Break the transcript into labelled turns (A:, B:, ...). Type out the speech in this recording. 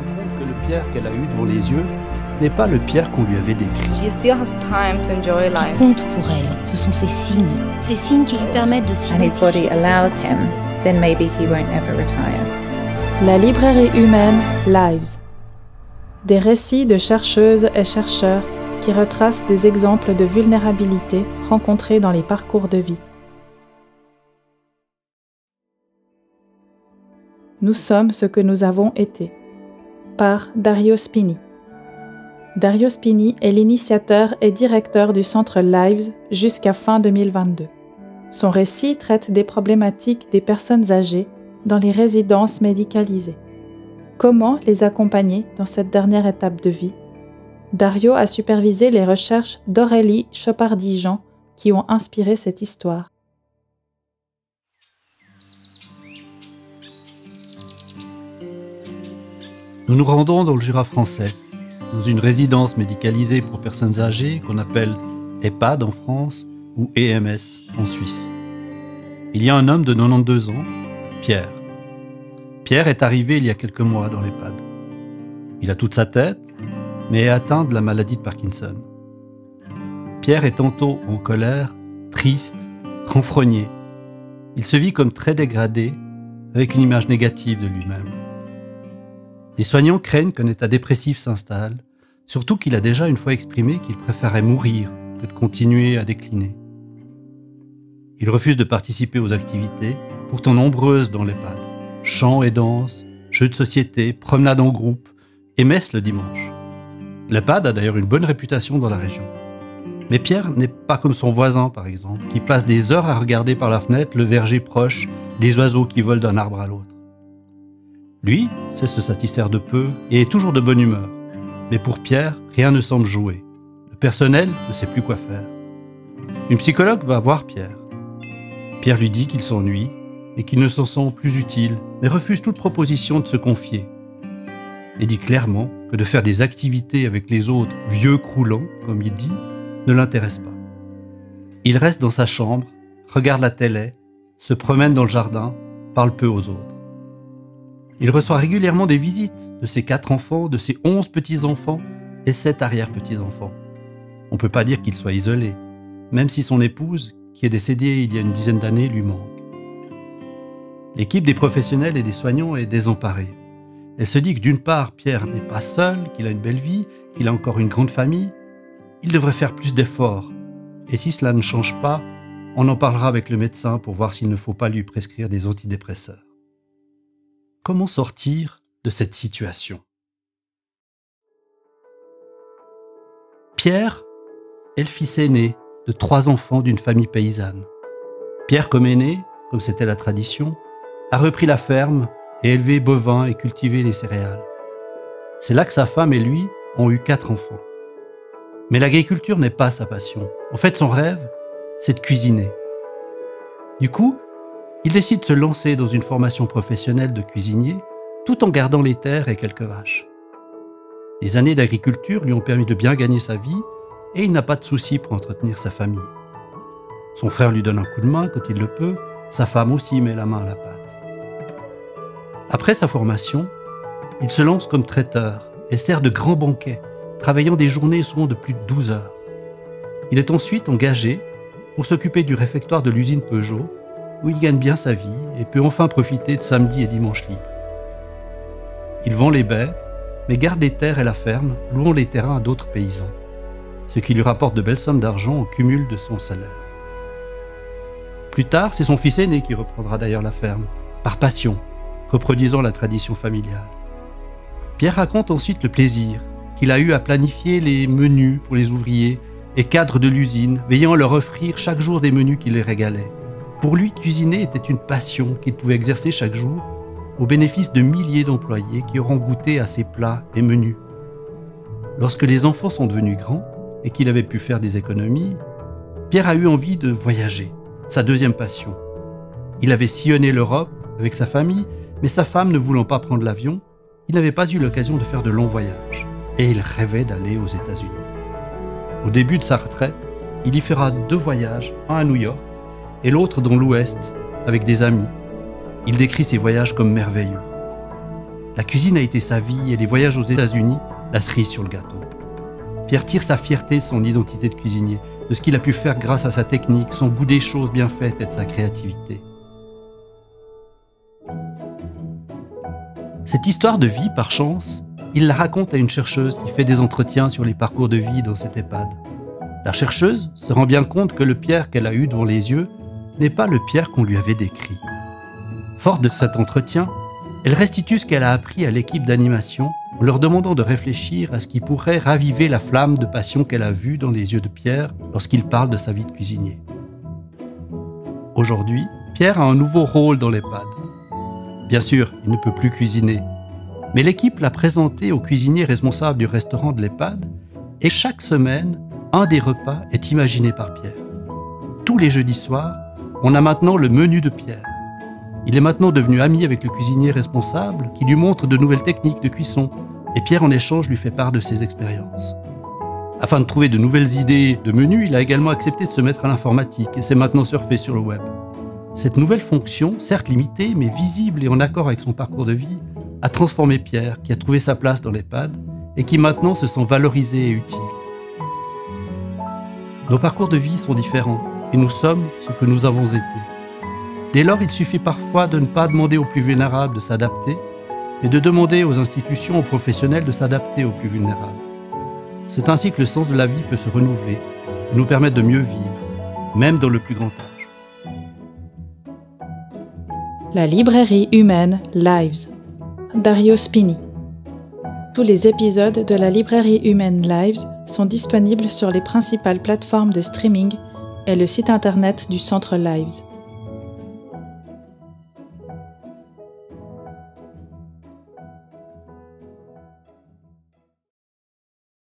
A: bien compte que le Pierre qu'elle a eu devant les yeux n'est pas le Pierre qu'on lui avait décrit.
B: She still has time to enjoy
C: Ce qui compte pour elle, ce sont ces signes, ces signes qui lui permettent de
D: and his body
C: s'identifier.
D: allows him, then maybe he won't ever retire.
E: La librairie humaine Lives. Des récits de chercheuses et chercheurs qui retracent des exemples de vulnérabilité rencontrés dans les parcours de vie. Nous sommes ce que nous avons été. Par Dario Spini. Dario Spini est l'initiateur et directeur du centre Lives jusqu'à fin 2022. Son récit traite des problématiques des personnes âgées dans les résidences médicalisées. Comment les accompagner dans cette dernière étape de vie? Dario a supervisé les recherches d'Aurélie Chopardy-Jean qui ont inspiré cette histoire.
A: Nous nous rendons dans le Jura français, dans une résidence médicalisée pour personnes âgées qu'on appelle EHPAD en France ou EMS en Suisse. Il y a un homme de 92 ans, Pierre. Pierre est arrivé il y a quelques mois dans l'EHPAD. Il a toute sa tête, mais est atteint de la maladie de Parkinson. Pierre est tantôt en colère, triste, renfrogné. Il se vit comme très dégradé, avec une image négative de lui-même. Les soignants craignent qu'un état dépressif s'installe, surtout qu'il a déjà une fois exprimé qu'il préférait mourir que de continuer à décliner. Il refuse de participer aux activités, pourtant nombreuses dans l'EHPAD. Chants et danses, jeux de société, promenades en groupe et messe le dimanche. L'EHPAD a d'ailleurs une bonne réputation dans la région. Mais Pierre n'est pas comme son voisin, par exemple, qui passe des heures à regarder par la fenêtre le verger proche, les oiseaux qui volent d'un arbre à l'autre. Lui sait se satisfaire de peu et est toujours de bonne humeur. Mais pour Pierre, rien ne semble jouer. Le personnel ne sait plus quoi faire. Une psychologue va voir Pierre. Pierre lui dit qu'il s'ennuie et qu'il ne s'en sent plus utile, mais refuse toute proposition de se confier. Et dit clairement que de faire des activités avec les autres vieux croulants, comme il dit, ne l'intéresse pas. Il reste dans sa chambre, regarde la télé, se promène dans le jardin, parle peu aux autres. Il reçoit régulièrement des visites de ses quatre enfants, de ses onze petits-enfants et sept arrière-petits-enfants. On ne peut pas dire qu'il soit isolé, même si son épouse, qui est décédée il y a une dizaine d'années, lui manque. L'équipe des professionnels et des soignants est désemparée. Elle se dit que d'une part, Pierre n'est pas seul, qu'il a une belle vie, qu'il a encore une grande famille. Il devrait faire plus d'efforts. Et si cela ne change pas, on en parlera avec le médecin pour voir s'il ne faut pas lui prescrire des antidépresseurs. Comment sortir de cette situation? Pierre est le fils aîné de trois enfants d'une famille paysanne. Pierre, comme aîné, comme c'était la tradition, a repris la ferme et élevé bovins et cultivé les céréales. C'est là que sa femme et lui ont eu quatre enfants. Mais l'agriculture n'est pas sa passion. En fait, son rêve, c'est de cuisiner. Du coup, il décide de se lancer dans une formation professionnelle de cuisinier tout en gardant les terres et quelques vaches. Les années d'agriculture lui ont permis de bien gagner sa vie et il n'a pas de soucis pour entretenir sa famille. Son frère lui donne un coup de main quand il le peut, sa femme aussi met la main à la pâte. Après sa formation, il se lance comme traiteur et sert de grands banquets, travaillant des journées souvent de plus de 12 heures. Il est ensuite engagé pour s'occuper du réfectoire de l'usine Peugeot, où il gagne bien sa vie et peut enfin profiter de samedi et dimanche libres. Il vend les bêtes, mais garde les terres et la ferme, louant les terrains à d'autres paysans, ce qui lui rapporte de belles sommes d'argent au cumul de son salaire. Plus tard, c'est son fils aîné qui reprendra d'ailleurs la ferme, par passion, reproduisant la tradition familiale. Pierre raconte ensuite le plaisir qu'il a eu à planifier les menus pour les ouvriers et cadres de l'usine, veillant à leur offrir chaque jour des menus qui les régalaient. Pour lui, cuisiner était une passion qu'il pouvait exercer chaque jour au bénéfice de milliers d'employés qui auront goûté à ses plats et menus. Lorsque les enfants sont devenus grands et qu'il avait pu faire des économies, Pierre a eu envie de voyager, sa deuxième passion. Il avait sillonné l'Europe avec sa famille, mais sa femme ne voulant pas prendre l'avion, il n'avait pas eu l'occasion de faire de longs voyages et il rêvait d'aller aux États-Unis. Au début de sa retraite, il y fera deux voyages, un à New York et l'autre dans l'Ouest avec des amis. Il décrit ses voyages comme merveilleux. La cuisine a été sa vie et les voyages aux États-Unis la cerise sur le gâteau. Pierre tire sa fierté son identité de cuisinier, de ce qu'il a pu faire grâce à sa technique, son goût des choses bien faites et de sa créativité. Cette histoire de vie, par chance, il la raconte à une chercheuse qui fait des entretiens sur les parcours de vie dans cette EHPAD. La chercheuse se rend bien compte que le Pierre qu'elle a eu devant les yeux n'est pas le Pierre qu'on lui avait décrit. Forte de cet entretien, elle restitue ce qu'elle a appris à l'équipe d'animation en leur demandant de réfléchir à ce qui pourrait raviver la flamme de passion qu'elle a vue dans les yeux de Pierre lorsqu'il parle de sa vie de cuisinier. Aujourd'hui, Pierre a un nouveau rôle dans l'EHPAD. Bien sûr, il ne peut plus cuisiner, mais l'équipe l'a présenté au cuisinier responsable du restaurant de l'EHPAD et chaque semaine, un des repas est imaginé par Pierre. Tous les jeudis soirs, on a maintenant le menu de Pierre. Il est maintenant devenu ami avec le cuisinier responsable qui lui montre de nouvelles techniques de cuisson et Pierre en échange lui fait part de ses expériences. Afin de trouver de nouvelles idées de menus, il a également accepté de se mettre à l'informatique et s'est maintenant surfé sur le web. Cette nouvelle fonction, certes limitée, mais visible et en accord avec son parcours de vie, a transformé Pierre, qui a trouvé sa place dans l'EHPAD et qui maintenant se sent valorisé et utile. Nos parcours de vie sont différents et nous sommes ce que nous avons été. Dès lors, il suffit parfois de ne pas demander aux plus vulnérables de s'adapter, et de demander aux institutions, aux professionnels de s'adapter aux plus vulnérables. C'est ainsi que le sens de la vie peut se renouveler et nous permettre de mieux vivre, même dans le plus grand âge.
E: La librairie humaine Lives. Dario Spini. Tous les épisodes de la librairie humaine Lives sont disponibles sur les principales plateformes de streaming et le site internet du centre Lives.